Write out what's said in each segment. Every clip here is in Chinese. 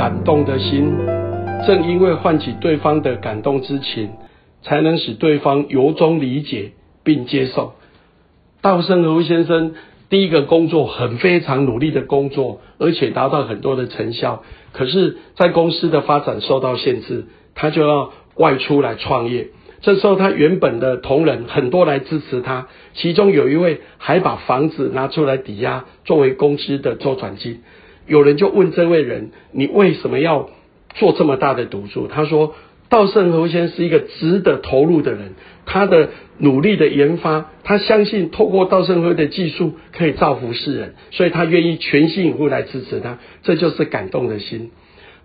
感动的心，正因为唤起对方的感动之情，才能使对方由衷理解并接受。稻盛和夫先生第一个工作很非常努力的工作，而且达到很多的成效。可是，在公司的发展受到限制，他就要外出来创业。这时候，他原本的同仁很多来支持他，其中有一位还把房子拿出来抵押作为公司的周转金。有人就问这位人：“你为什么要做这么大的赌注？”他说：“稻盛和夫先生是一个值得投入的人，他的努力的研发，他相信透过稻盛和夫的技术可以造福世人，所以他愿意全心以赴来支持他。这就是感动的心。”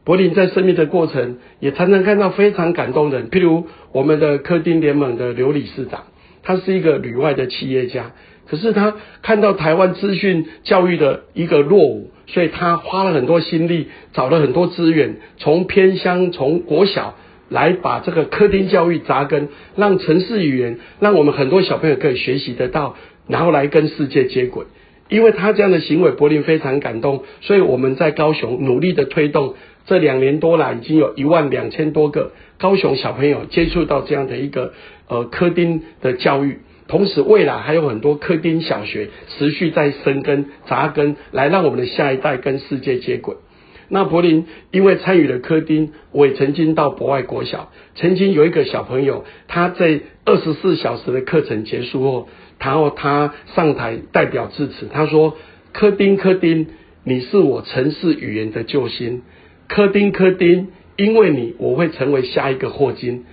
柏林在生命的过程也常常看到非常感动人，譬如我们的科丁联盟的刘理事长，他是一个旅外的企业家，可是他看到台湾资讯教育的一个落伍，所以他花了很多心力，找了很多资源，从偏乡从国小来把这个科丁教育扎根，让城市语言，让我们很多小朋友可以学习得到，然后来跟世界接轨。因为他这样的行为，柏林非常感动，所以我们在高雄努力的推动。这两年多来，已经有一万两千多个高雄小朋友接触到这样的一个呃科丁的教育，同时未来还有很多科丁小学持续在生根扎根，来让我们的下一代跟世界接轨。那柏林因为参与了科丁，我也曾经到博外国小，曾经有一个小朋友，他在二十四小时的课程结束后，然后他上台代表致辞，他说：“科丁，科丁，你是我城市语言的救星。”科丁，科丁，因为你，我会成为下一个霍金。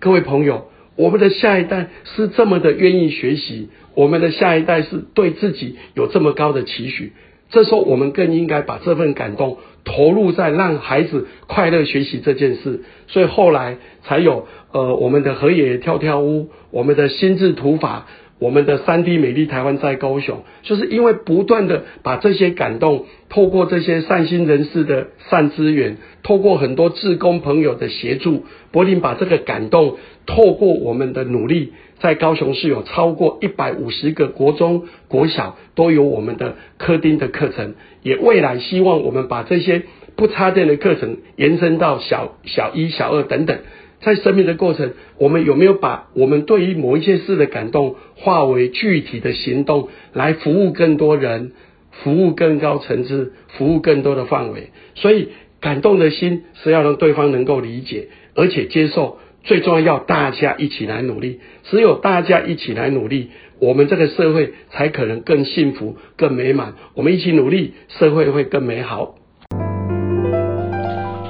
各位朋友，我们的下一代是这么的愿意学习，我们的下一代是对自己有这么高的期许。这时候，我们更应该把这份感动投入在让孩子快乐学习这件事。所以后来才有呃，我们的河野跳跳屋，我们的心智图法。我们的三 D 美丽台湾在高雄，就是因为不断的把这些感动，透过这些善心人士的善资源，透过很多志工朋友的协助，柏林把这个感动，透过我们的努力，在高雄市有超过一百五十个国中、国小都有我们的科丁的课程，也未来希望我们把这些不插电的课程延伸到小小一、小二等等。在生命的过程，我们有没有把我们对于某一件事的感动化为具体的行动，来服务更多人，服务更高层次，服务更多的范围？所以，感动的心是要让对方能够理解，而且接受。最重要，要大家一起来努力。只有大家一起来努力，我们这个社会才可能更幸福、更美满。我们一起努力，社会会更美好。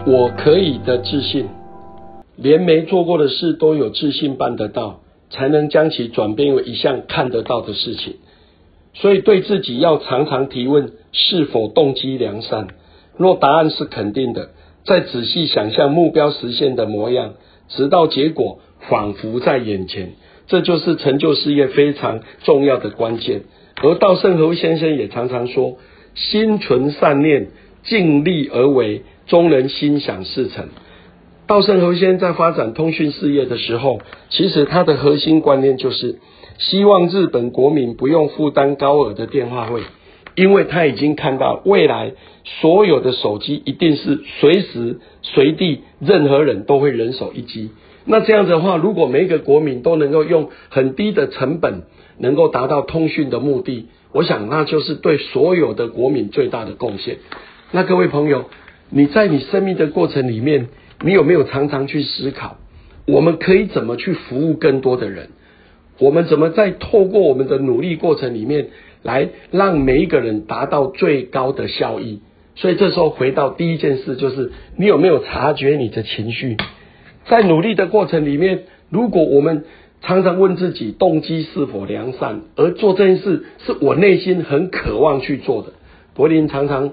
我可以的自信。连没做过的事都有自信办得到，才能将其转变为一项看得到的事情。所以对自己要常常提问：是否动机良善？若答案是肯定的，再仔细想象目标实现的模样，直到结果仿佛在眼前。这就是成就事业非常重要的关键。而稻盛和夫先生也常常说：心存善念，尽力而为，终能心想事成。稻盛和夫先生在发展通讯事业的时候，其实他的核心观念就是希望日本国民不用负担高额的电话费，因为他已经看到未来所有的手机一定是随时随地任何人都会人手一机。那这样的话，如果每一个国民都能够用很低的成本能够达到通讯的目的，我想那就是对所有的国民最大的贡献。那各位朋友，你在你生命的过程里面。你有没有常常去思考，我们可以怎么去服务更多的人？我们怎么在透过我们的努力过程里面，来让每一个人达到最高的效益？所以这时候回到第一件事，就是你有没有察觉你的情绪？在努力的过程里面，如果我们常常问自己动机是否良善，而做这件事是我内心很渴望去做的。柏林常常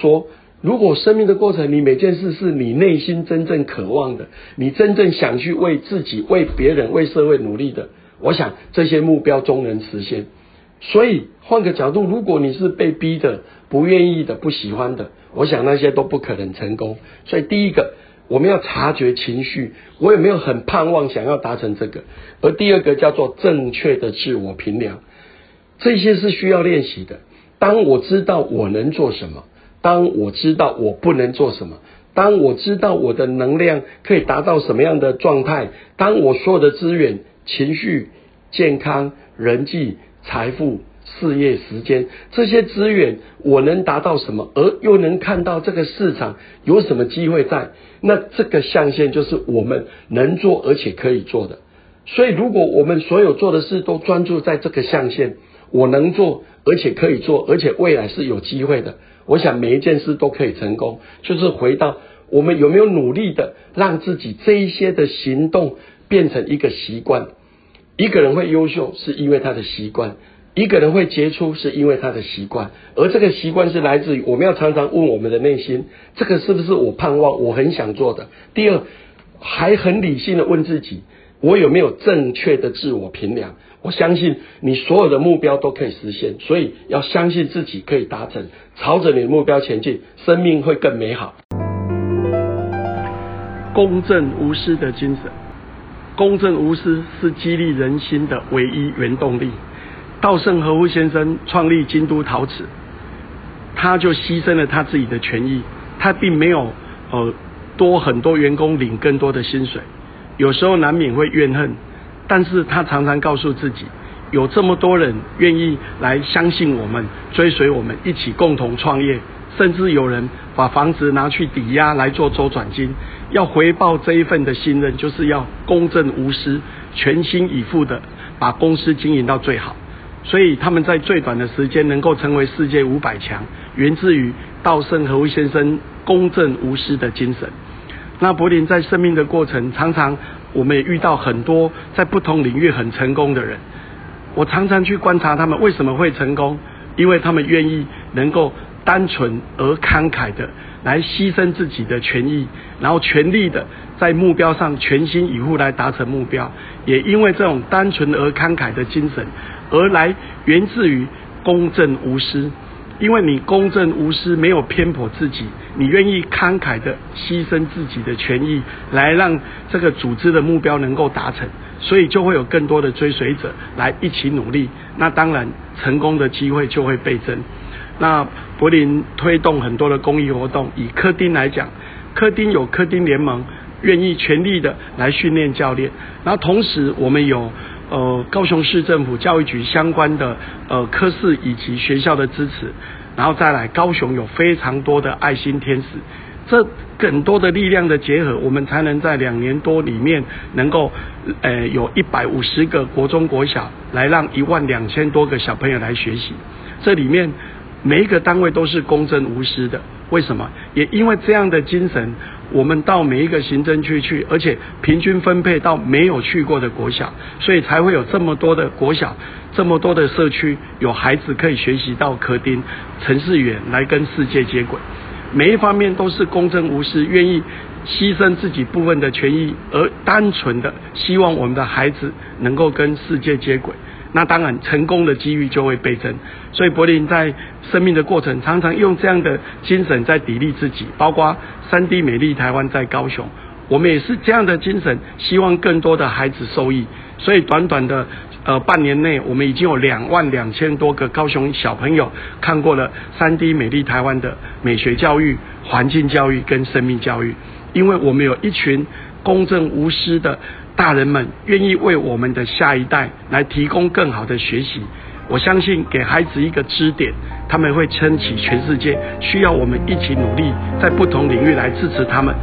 说。如果生命的过程，你每件事是你内心真正渴望的，你真正想去为自己、为别人、为社会努力的，我想这些目标终能实现。所以换个角度，如果你是被逼的、不愿意的、不喜欢的，我想那些都不可能成功。所以第一个，我们要察觉情绪，我有没有很盼望想要达成这个？而第二个叫做正确的自我评量，这些是需要练习的。当我知道我能做什么。当我知道我不能做什么，当我知道我的能量可以达到什么样的状态，当我所有的资源、情绪、健康、人际、财富、事业、时间这些资源，我能达到什么，而又能看到这个市场有什么机会在，那这个象限就是我们能做而且可以做的。所以，如果我们所有做的事都专注在这个象限，我能做而且可以做，而且未来是有机会的。我想每一件事都可以成功，就是回到我们有没有努力的让自己这一些的行动变成一个习惯。一个人会优秀，是因为他的习惯；一个人会杰出，是因为他的习惯。而这个习惯是来自于我们要常常问我们的内心：这个是不是我盼望、我很想做的？第二，还很理性的问自己。我有没有正确的自我评量？我相信你所有的目标都可以实现，所以要相信自己可以达成，朝着你的目标前进，生命会更美好。公正无私的精神，公正无私是激励人心的唯一原动力。稻盛和夫先生创立京都陶瓷，他就牺牲了他自己的权益，他并没有呃多很多员工领更多的薪水。有时候难免会怨恨，但是他常常告诉自己，有这么多人愿意来相信我们，追随我们，一起共同创业，甚至有人把房子拿去抵押来做周转金，要回报这一份的信任，就是要公正无私、全心以赴的把公司经营到最好。所以他们在最短的时间能够成为世界五百强，源自于稻盛和夫先生公正无私的精神。那柏林在生命的过程，常常我们也遇到很多在不同领域很成功的人。我常常去观察他们为什么会成功，因为他们愿意能够单纯而慷慨的来牺牲自己的权益，然后全力的在目标上全心以赴来达成目标。也因为这种单纯而慷慨的精神，而来源自于公正无私。因为你公正无私，没有偏颇自己，你愿意慷慨的牺牲自己的权益，来让这个组织的目标能够达成，所以就会有更多的追随者来一起努力。那当然，成功的机会就会倍增。那柏林推动很多的公益活动，以科丁来讲，科丁有科丁联盟，愿意全力的来训练教练。然后同时，我们有。呃，高雄市政府教育局相关的呃科室以及学校的支持，然后再来高雄有非常多的爱心天使，这更多的力量的结合，我们才能在两年多里面能够呃有一百五十个国中国小来让一万两千多个小朋友来学习，这里面每一个单位都是公正无私的，为什么？也因为这样的精神。我们到每一个行政区去，而且平均分配到没有去过的国小，所以才会有这么多的国小，这么多的社区有孩子可以学习到科丁、城市远来跟世界接轨。每一方面都是公正无私，愿意牺牲自己部分的权益，而单纯的希望我们的孩子能够跟世界接轨。那当然，成功的机遇就会倍增。所以柏林在生命的过程，常常用这样的精神在砥砺自己。包括三 D 美丽台湾在高雄，我们也是这样的精神，希望更多的孩子受益。所以短短的呃半年内，我们已经有两万两千多个高雄小朋友看过了三 D 美丽台湾的美学教育、环境教育跟生命教育。因为我们有一群公正无私的。大人们愿意为我们的下一代来提供更好的学习，我相信给孩子一个支点，他们会撑起全世界。需要我们一起努力，在不同领域来支持他们。